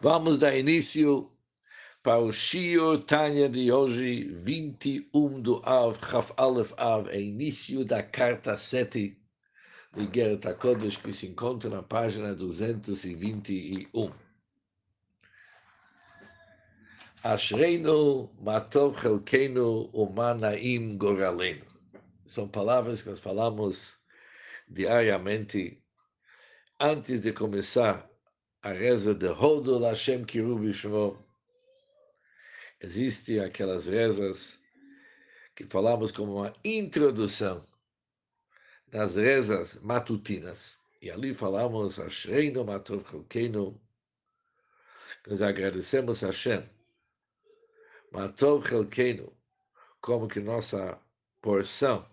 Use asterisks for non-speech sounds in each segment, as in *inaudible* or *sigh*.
Vamos dar início para o Shio Tanya de hoje, 21 do Av, Chaf Aleph Av, é início da carta 7 de Geret HaKodesh, que se encontra na página 221. Ashreinu matov chelkeinu umanaim goralenu. São palavras que nós falamos diariamente antes de começar a reza de Hodol Hashem Kirubi Shmo. Existem aquelas rezas que falamos como uma introdução nas rezas matutinas. E ali falamos Ashreinu Matov Chelkeinu. Nós agradecemos a Hashem. Matov Chelkeinu, como que nossa porção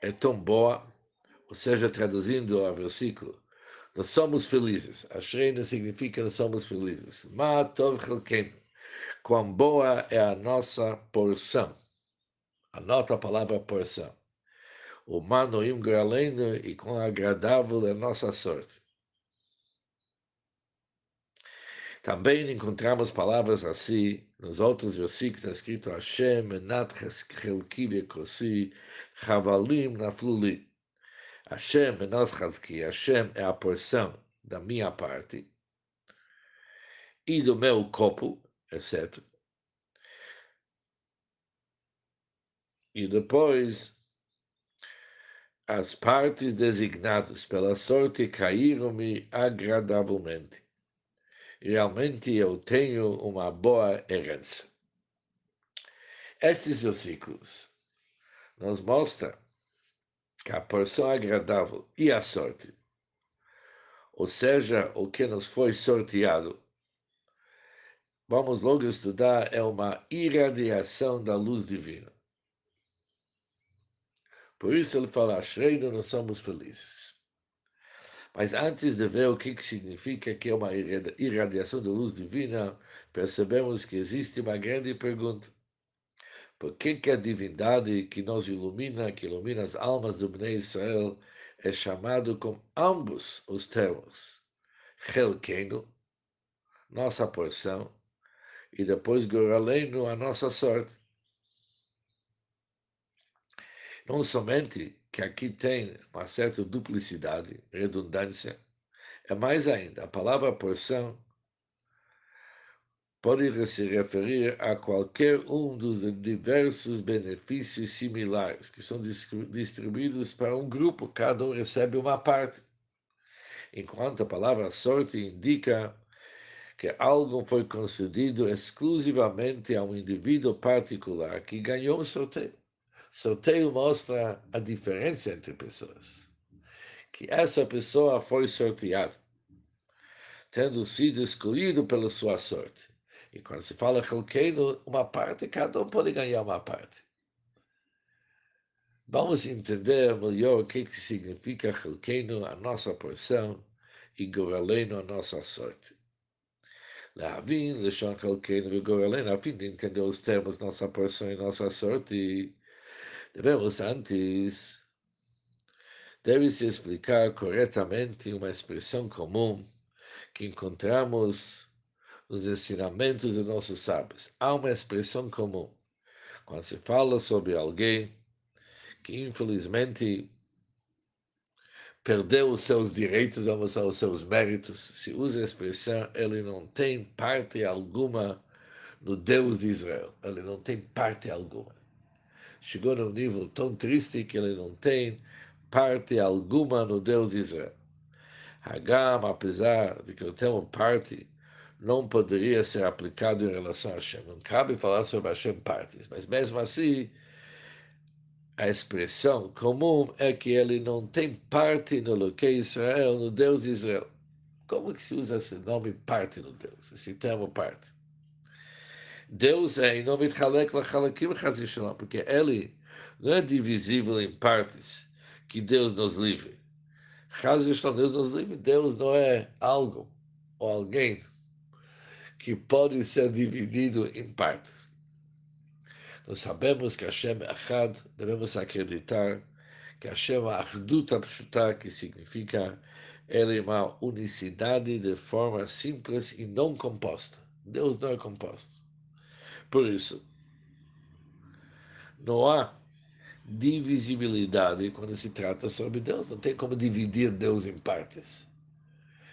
é tão boa ou seja, traduzindo o versículo, nós somos felizes. Ashreinu significa nós somos felizes. Matov chelkem. Quão boa é a nossa porção. Anota a palavra porção. O manoim graleno e quão agradável é a nossa sorte. Também encontramos palavras assim nos outros versículos, está escrito Hashem, Menat Chelki Vekosi, Chavalim Nafluli. Hashem nós Hazki, Hashem é a porção da minha parte e do meu copo, etc. E depois, as partes designadas pela sorte caíram-me agradavelmente. Realmente eu tenho uma boa herança. Esses versículos nos mostram que a porção agradável e a sorte, ou seja, o que nos foi sorteado, vamos logo estudar, é uma irradiação da luz divina. Por isso ele fala, Shreino, nós somos felizes. Mas antes de ver o que significa que é uma irradiação da luz divina, percebemos que existe uma grande pergunta. Por que, a divindade que nos ilumina, que ilumina as almas do Bnei Israel, é chamado com ambos os termos? Chelkeino, nossa porção, e depois Goraleino, a nossa sorte. Não somente que aqui tem uma certa duplicidade, redundância, é mais ainda, a palavra porção pode se referir a qualquer um dos diversos benefícios similares que são distribuídos para um grupo, cada um recebe uma parte. Enquanto a palavra sorte indica que algo foi concedido exclusivamente a um indivíduo particular que ganhou um sorteio. Sorteio mostra a diferença entre pessoas. Que essa pessoa foi sorteada, tendo sido escolhido pela sua sorte. E quando se fala Chelkeino, uma parte, cada um pode ganhar uma parte. Vamos entender melhor o que, que significa Chelkeino, a nossa porção, e Goraleno, a nossa sorte. Lavin, Leshon Chelkeino e Goraleno, a fim de entender os termos nossa porção e nossa sorte, devemos antes, deve-se explicar corretamente uma expressão comum que encontramos nos ensinamentos dos nossos sábios. Há uma expressão comum. Quando se fala sobre alguém que, infelizmente, perdeu os seus direitos, vamos aos seus méritos, se usa a expressão, ele não tem parte alguma no Deus de Israel. Ele não tem parte alguma. Chegou num nível tão triste que ele não tem parte alguma no Deus de Israel. Hagam, apesar de que eu tenho parte não poderia ser aplicado em relação a Hashem. Não cabe falar sobre Hashem partes, mas mesmo assim, a expressão comum é que ele não tem parte no que Israel, no Deus de Israel. Como que se usa esse nome parte no Deus, esse termo parte? Deus é em nome de Halek Lachalakim porque ele não é divisível em partes que Deus nos livre. Deus nos livre, Deus não é algo ou alguém que pode ser dividido em partes. Nós sabemos que Hashem é Achad, devemos acreditar que Hashem Ardut Pshuta, que significa ele é uma unicidade de forma simples e não composta. Deus não é composto. Por isso, não há divisibilidade quando se trata sobre Deus. Não tem como dividir Deus em partes.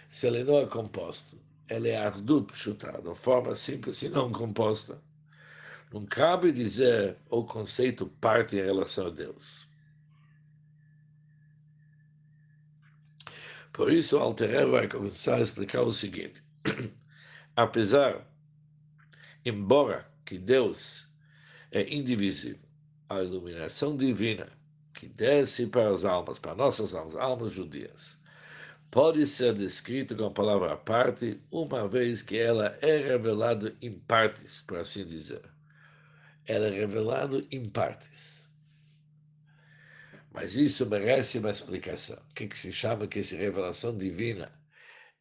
Se ele não é composto, ele é ardut de forma simples e não composta. Não cabe dizer o conceito parte em relação a Deus. Por isso, o Alter vai começar a explicar o seguinte: *clears throat* apesar, embora que Deus é indivisível, a iluminação divina que desce para as almas, para nossas almas, almas judias, pode ser descrita com a palavra parte, uma vez que ela é revelada em partes, por assim dizer. Ela é revelada em partes. Mas isso merece uma explicação. O que, que se chama que essa revelação divina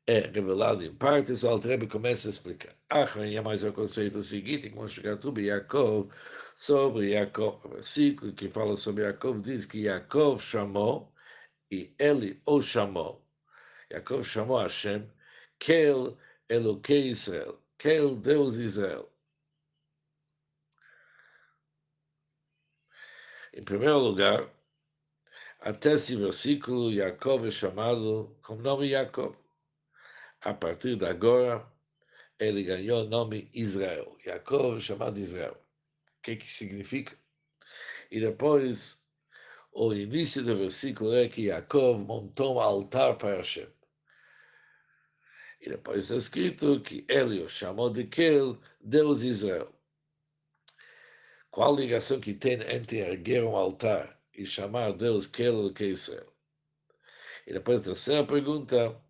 é revelada em partes? O Altrebe começa a explicar. Achran é mais o conceito seguinte, como tudo Yaakov, sobre Yaakov. O versículo que fala sobre Yaakov diz que Yaakov chamou e ele o chamou. Yaakov chamou Hashem, Kel Eloquei Israel, Kel Deus Israel. Em primeiro lugar, até esse versículo, Yaakov é chamado com nome Yaakov. A partir de agora, ele ganhou o nome Israel. Yaakov é chamado Israel. O que, que significa? E depois, o início do versículo é que Yaakov montou um altar para Hashem. E depois está escrito que ele o chamou de Kel, Deus Israel. Qual ligação que tem entre erguer um altar e chamar Deus Kel que Israel. E depois a terceira pergunta,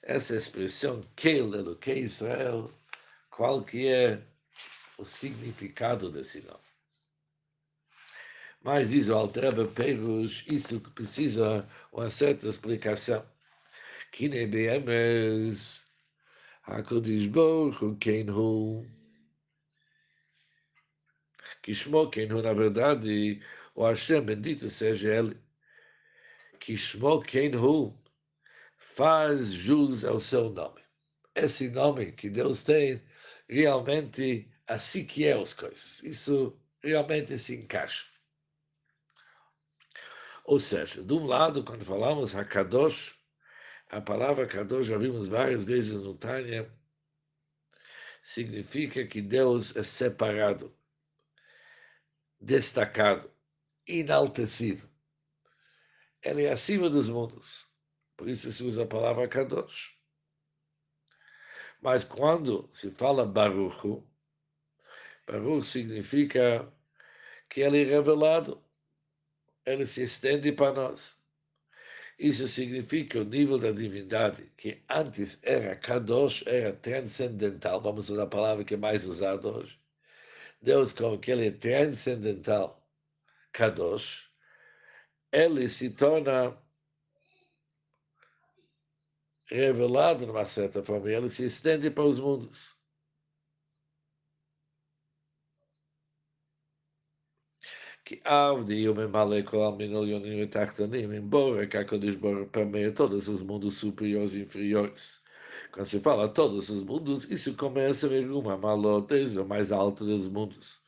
essa expressão Kel que Israel, qual que é o significado desse nome? Mas diz o Altreba Perus, isso que precisa uma certa explicação. Baruch Hu, quem Hu, que Shmo, quem Hu, na verdade, o Hashem, bendito seja Ele, que Shmo Ken Hu, faz jus ao seu nome. Esse nome que Deus tem, realmente, assim que é as coisas. Isso realmente se encaixa. Ou seja, de um lado, quando falamos Hakadosh, a palavra Kadosh já vimos várias vezes no Tânia, significa que Deus é separado, destacado enaltecido. Ele é acima dos mundos. Por isso se usa a palavra Kadosh. Mas quando se fala Baruch, Baruch significa que ele é revelado, ele se estende para nós. Isso significa o nível da divindade, que antes era Kadosh, era transcendental, vamos usar a palavra que é mais usada hoje. Deus, como que ele é transcendental, Kadosh, ele se torna revelado de uma certa forma, ele se estende para os mundos. Que Avdi o Memale Kolam Minolionim e Tachtanim, embora que a Kodesh Baruch permeia todos os mundos superiores e inferiores. Quando se fala todos os mundos, isso começa em uma malotes, o mais alto dos mundos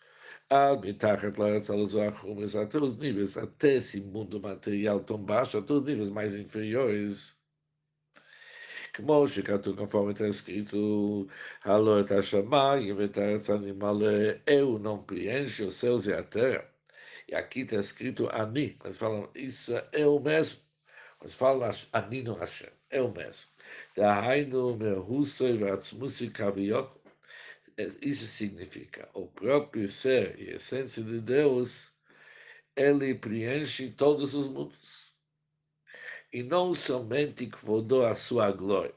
até os níveis, até esse mundo material tão baixo, até os níveis mais inferiores. כמו שכתוב conforme está escrito, הלא את השמיים ואת הארץ הנמלא, eu não preenche os céus e a terra. E aqui está escrito Ani. Eles falam, isso é eu mesmo. Eles falam Ani no Hashem, é eu mesmo. Dahainu mehusoi vatsmusi kavioch. É, isso significa, o próprio ser e essência de Deus, ele preenche todos os mundos. E não somente que a sua glória.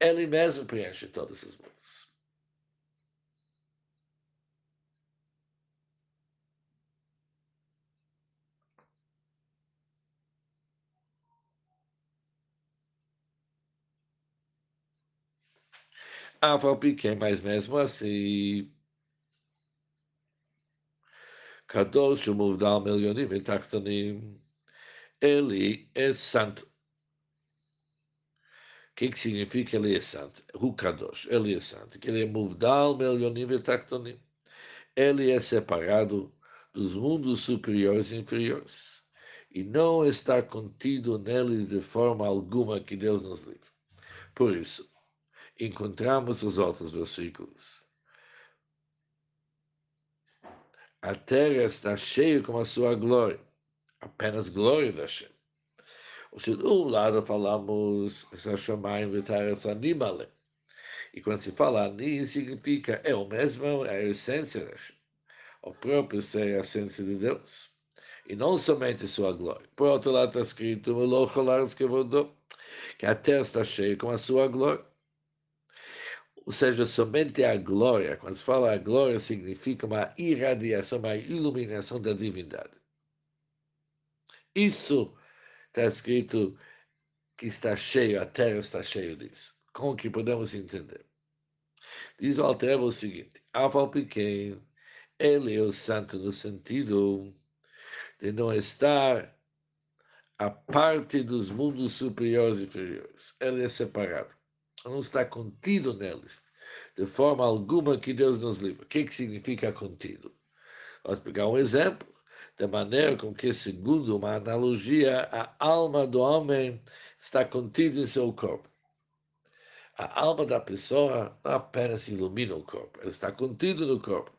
Ele mesmo preenche todos os mundos. Aval pequeno, mas mesmo assim, Kadosh Muvdal Melionim Vetachtonim. Ele é santo. O que, que significa ele é santo? Hu Kadosh, ele é santo. Que ele é Muvdal Melionim Vetachtonim. Ele é separado dos mundos superiores e inferiores. E não está contido neles de forma alguma que Deus nos livre. Por isso, encontramos os outros versículos. A terra está cheia com a sua glória, apenas glória da Hashem. Ou seja, de um lado falamos Hashemayim v'taretz animale, e quando se fala ani, significa é o mesmo, é a essência da Hashem. O próprio ser a essência de Deus. E não somente sua glória. Por outro lado está escrito, que a terra está cheia com a sua glória ou seja, somente a glória, quando se fala a glória, significa uma irradiação, uma iluminação da divindade. Isso está escrito que está cheio, a terra está cheia disso. Como que podemos entender? Diz o Altrebo o seguinte, Aval pequeno, ele é o santo no sentido de não estar a parte dos mundos superiores e inferiores. Ele é separado não está contido neles, de forma alguma que Deus nos livre. O que, que significa contido? Vamos pegar um exemplo, da maneira com que, segundo uma analogia, a alma do homem está contida em seu corpo. A alma da pessoa não apenas ilumina o corpo, ela está contida no corpo.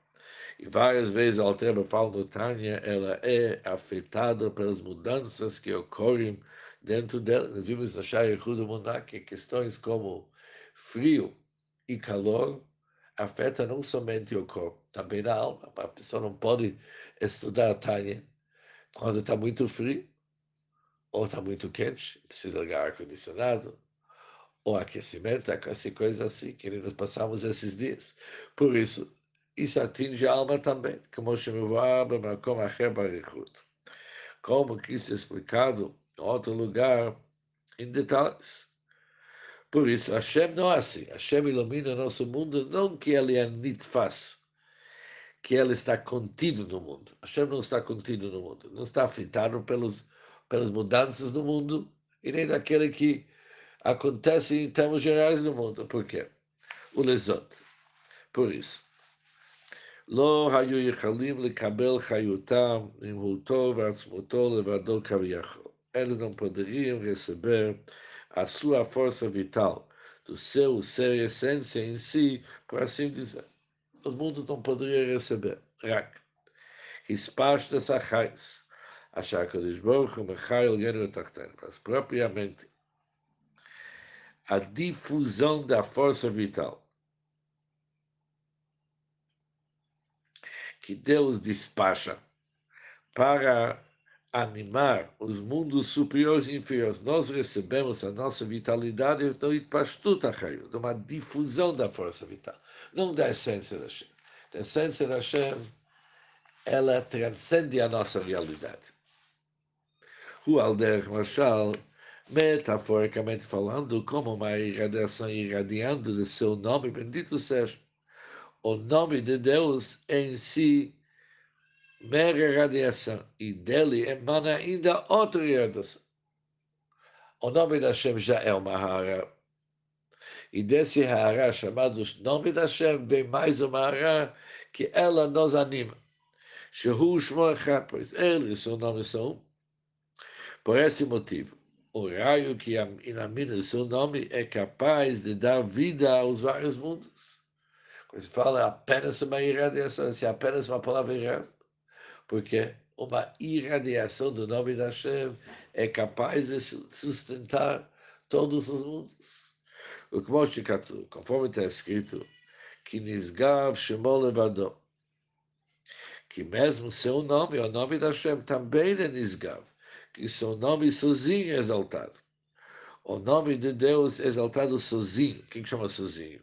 E várias vezes a Altreba fala no Tânia, ela é afetada pelas mudanças que ocorrem dentro dela. Nós vimos no Shai Yehuda que questões como frio e calor afeta não somente o corpo, também a alma. A pessoa não pode estudar a Tânia quando está muito frio ou está muito quente, precisa ligar ar-condicionado, ou aquecimento, essa coisa assim, que nós passamos esses dias. Por isso, isso atinge a alma também, como como que isso é explicado em outro lugar, em detalhes. Por isso, Hashem não é assim. Hashem ilumina o nosso mundo, não que ele é nitfas, que ele está contido no mundo. Hashem não está contido no mundo, não está afetado pelos, pelas mudanças no mundo e nem daquele que acontece em termos gerais no mundo. Por quê? O lesot. Por isso. לא היו יכולים לקבל חיותם, נמהותו ועצמותו לבדו כביכול. אלה não poderiam receber a sua força vital, do seu ser essência em si, por assim dizer. Os mundos não poderiam receber. Rak. Hispashtas achais. Achar que o Baruch Mechael Genu Mas propriamente a difusão da força vital que Deus despacha para animar os mundos superiores e inferiores, nós recebemos a nossa vitalidade do Itpashtut Achayu, de uma difusão da força vital, não da essência da Hashem. A essência da Hashem, ela transcende a nossa realidade. O Alder Mashal, metaforicamente falando, como uma irradiação irradiando de seu nome, bendito seja, o nome de Deus em si mera radiação e dele emana ainda outra radiação. O nome da Hashem já é uma hara. E desse hara chamado nome da Hashem vem mais uma hara que ela nos anima. Shehu Shmocha, pois ele e seu nome são Por esse motivo, o raio que ilumina seu nome é capaz de dar vida aos vários mundos. Quando se fala apenas uma irradiação, se apenas uma palavra errada, porque uma irradiação do nome da Hashem é capaz de sustentar todos os mundos. O que mostra conforme está escrito, que Nisgav Shemol Levador, que mesmo seu nome, o nome da Hashem, também é Nisgav, que seu nome sozinho é exaltado. O nome de Deus é exaltado sozinho. Quem chama sozinho?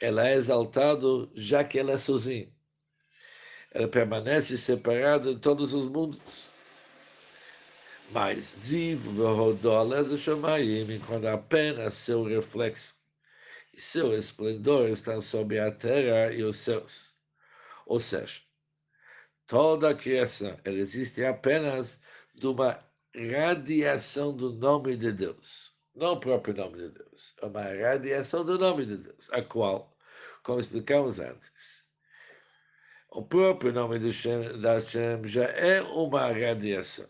Ela é exaltado já que ela é sozinho ela permanece separada de todos os mundos. Mas quando apenas seu reflexo e seu esplendor estão sob a terra e os céus. Ou seja, Toda a criação, ela existe apenas de uma radiação do nome de Deus. Não o próprio nome de Deus, é uma radiação do nome de Deus, a qual, como explicamos antes, o próprio nome de Hashem, da Hashem já é uma radiação.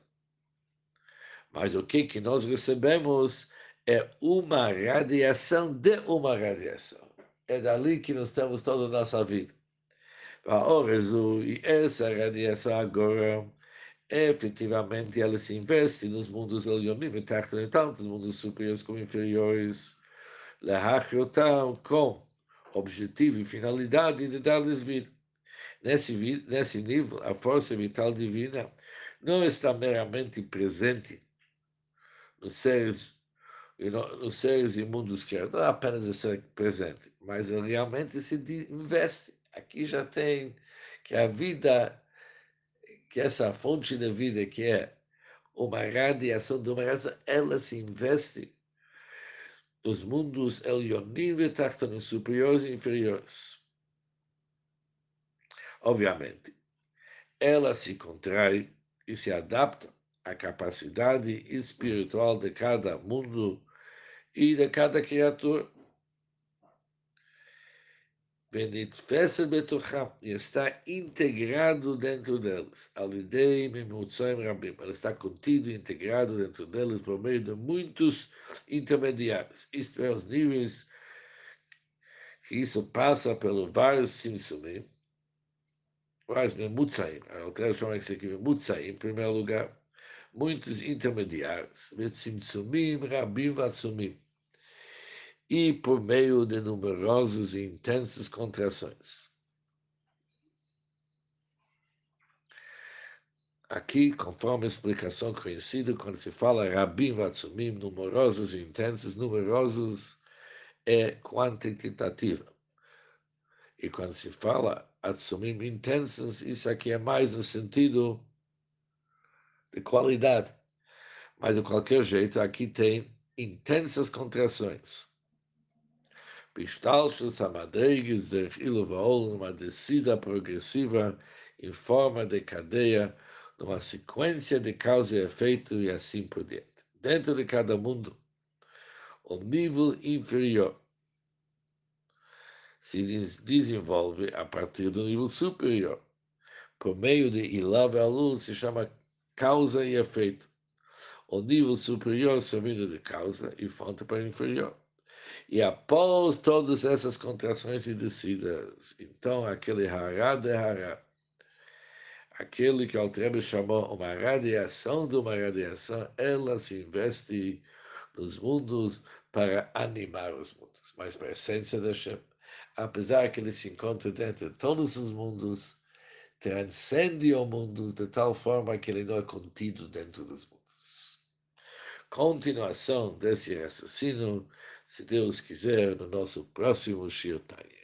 Mas o que, que nós recebemos é uma radiação de uma radiação. É dali que nós temos toda a nossa vida. E essa radiação agora, efetivamente, ela se investe nos mundos elionim e tanto nos mundos superiores como inferiores, com objetivo e finalidade de dar-lhes vida. Nesse, nesse nível, a força vital divina não está meramente presente nos seres, nos seres imundos que não é apenas ser presente, mas realmente se investe. Aqui já tem que a vida, que essa fonte de vida que é uma radiação de uma raça, ela se investe nos mundos elionim e superiores e inferiores. Obviamente, ela se contrai e se adapta à capacidade espiritual de cada mundo e de cada criatura. E está integrado dentro deles. Ela está contido e integrado dentro deles por meio de muitos intermediários. Isto é, os níveis que isso passa pelos vários simsumim, aqui memutzaim, em primeiro lugar. Muitos intermediários. E por meio de numerosas e intensas contrações. Aqui, conforme a explicação conhecida, quando se fala Rabim Vatsumim, numerosos e intensos, numerosos é quantitativa. E quando se fala Atsumim intensos, isso aqui é mais no sentido de qualidade. Mas, de qualquer jeito, aqui tem intensas contrações. Pistalchus Amadeiges de Iluvaol, uma descida progressiva em forma de cadeia, numa sequência de causa e efeito e assim por diante. Dentro de cada mundo, o nível inferior se desenvolve a partir do nível superior. Por meio de Ilav Alul se chama causa e efeito. O nível superior servindo de causa e fonte para o inferior. E após todas essas contrações e descidas, então aquele hará de hará, aquele que Altrebe chamou uma radiação de uma radiação, ela se investe nos mundos para animar os mundos. Mas para a essência da Shem, apesar que ele se encontra dentro de todos os mundos, transcende os mundos de tal forma que ele não é contido dentro dos mundos. Continuação desse raciocínio se Deus quiser, no nosso próximo Shirtai.